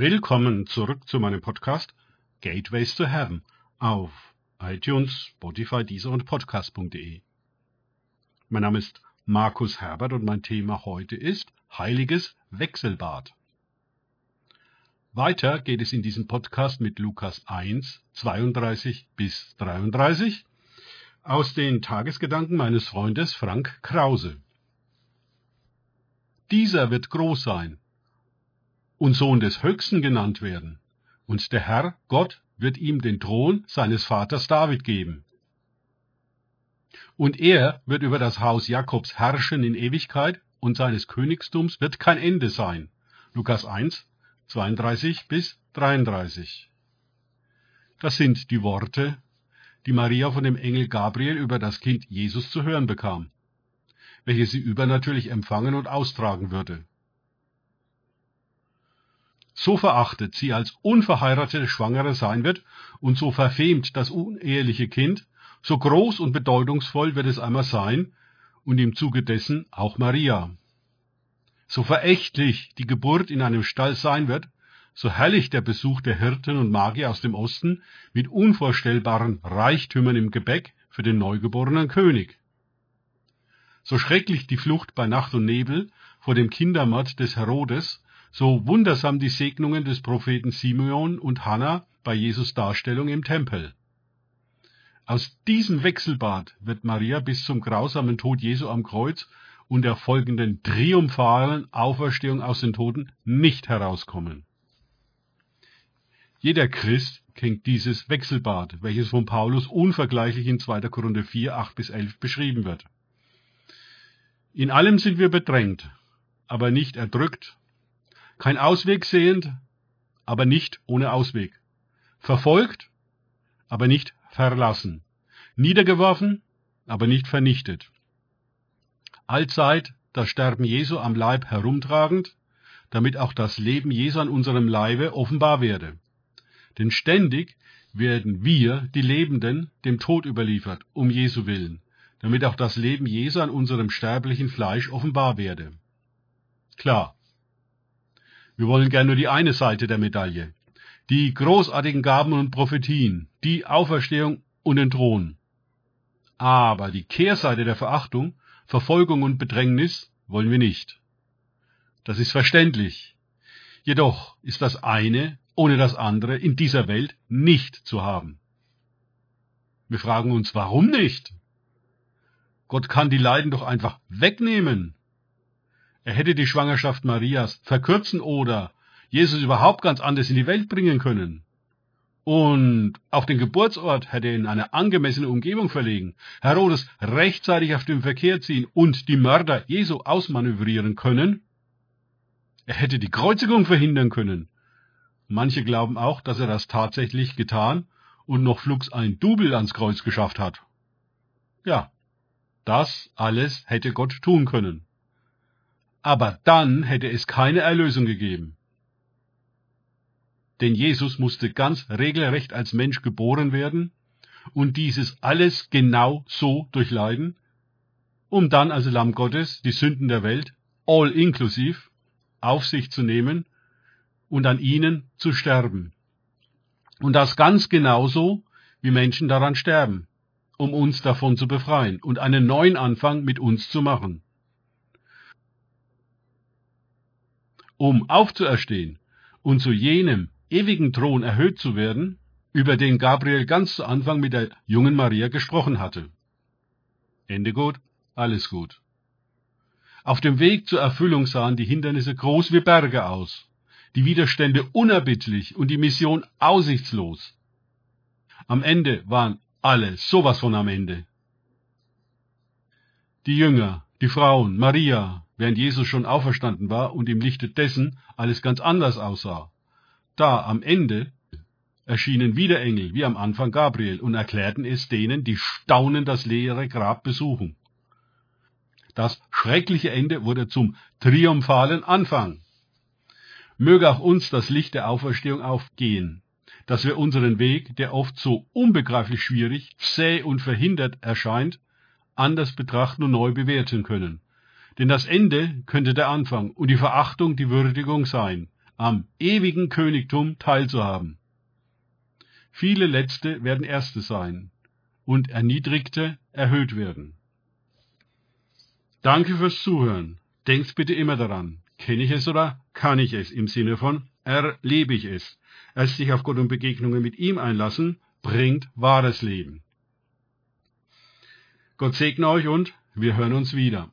Willkommen zurück zu meinem Podcast Gateways to Heaven auf iTunes, Spotify, Deezer und Podcast.de. Mein Name ist Markus Herbert und mein Thema heute ist Heiliges Wechselbad. Weiter geht es in diesem Podcast mit Lukas 1, 32 bis 33 aus den Tagesgedanken meines Freundes Frank Krause. Dieser wird groß sein und Sohn des Höchsten genannt werden, und der Herr, Gott, wird ihm den Thron seines Vaters David geben. Und er wird über das Haus Jakobs herrschen in Ewigkeit, und seines Königstums wird kein Ende sein. Lukas 1, 32 bis 33. Das sind die Worte, die Maria von dem Engel Gabriel über das Kind Jesus zu hören bekam, welche sie übernatürlich empfangen und austragen würde. So verachtet sie als unverheiratete Schwangere sein wird und so verfemt das uneheliche Kind, so groß und bedeutungsvoll wird es einmal sein und im Zuge dessen auch Maria. So verächtlich die Geburt in einem Stall sein wird, so herrlich der Besuch der Hirten und Magier aus dem Osten mit unvorstellbaren Reichtümern im Gebäck für den neugeborenen König. So schrecklich die Flucht bei Nacht und Nebel vor dem Kindermord des Herodes, so wundersam die Segnungen des Propheten Simeon und Hannah bei Jesus Darstellung im Tempel. Aus diesem Wechselbad wird Maria bis zum grausamen Tod Jesu am Kreuz und der folgenden triumphalen Auferstehung aus den Toten nicht herauskommen. Jeder Christ kennt dieses Wechselbad, welches von Paulus unvergleichlich in 2. Korinther 4, 8 bis 11 beschrieben wird. In allem sind wir bedrängt, aber nicht erdrückt, kein Ausweg sehend, aber nicht ohne Ausweg. Verfolgt, aber nicht verlassen. Niedergeworfen, aber nicht vernichtet. Allzeit das Sterben Jesu am Leib herumtragend, damit auch das Leben Jesu an unserem Leibe offenbar werde. Denn ständig werden wir, die Lebenden, dem Tod überliefert, um Jesu willen, damit auch das Leben Jesu an unserem sterblichen Fleisch offenbar werde. Klar, wir wollen gern nur die eine Seite der Medaille. Die großartigen Gaben und Prophetien, die Auferstehung und den Thron. Aber die Kehrseite der Verachtung, Verfolgung und Bedrängnis wollen wir nicht. Das ist verständlich. Jedoch ist das eine ohne das andere in dieser Welt nicht zu haben. Wir fragen uns, warum nicht? Gott kann die Leiden doch einfach wegnehmen. Er hätte die Schwangerschaft Marias verkürzen oder Jesus überhaupt ganz anders in die Welt bringen können. Und auch den Geburtsort hätte er in eine angemessene Umgebung verlegen, Herodes rechtzeitig auf den Verkehr ziehen und die Mörder Jesu ausmanövrieren können. Er hätte die Kreuzigung verhindern können. Manche glauben auch, dass er das tatsächlich getan und noch flugs ein Double ans Kreuz geschafft hat. Ja, das alles hätte Gott tun können aber dann hätte es keine Erlösung gegeben. Denn Jesus musste ganz regelrecht als Mensch geboren werden und dieses alles genau so durchleiden, um dann als Lamm Gottes die Sünden der Welt, all inklusiv, auf sich zu nehmen und an ihnen zu sterben. Und das ganz genauso, wie Menschen daran sterben, um uns davon zu befreien und einen neuen Anfang mit uns zu machen. Um aufzuerstehen und zu jenem ewigen Thron erhöht zu werden, über den Gabriel ganz zu Anfang mit der jungen Maria gesprochen hatte. Ende gut, alles gut. Auf dem Weg zur Erfüllung sahen die Hindernisse groß wie Berge aus, die Widerstände unerbittlich und die Mission aussichtslos. Am Ende waren alle sowas von am Ende. Die Jünger, die Frauen, Maria, während Jesus schon auferstanden war und im Lichte dessen alles ganz anders aussah. Da am Ende erschienen wieder Engel, wie am Anfang Gabriel, und erklärten es denen, die staunend das leere Grab besuchen. Das schreckliche Ende wurde zum triumphalen Anfang. Möge auch uns das Licht der Auferstehung aufgehen, dass wir unseren Weg, der oft so unbegreiflich schwierig, zäh und verhindert erscheint, anders betrachten und neu bewerten können denn das Ende könnte der Anfang und die Verachtung die Würdigung sein, am ewigen Königtum teilzuhaben. Viele Letzte werden Erste sein und Erniedrigte erhöht werden. Danke fürs Zuhören. Denkt bitte immer daran, kenne ich es oder kann ich es im Sinne von erlebe ich es. Erst sich auf Gott und Begegnungen mit ihm einlassen, bringt wahres Leben. Gott segne euch und wir hören uns wieder.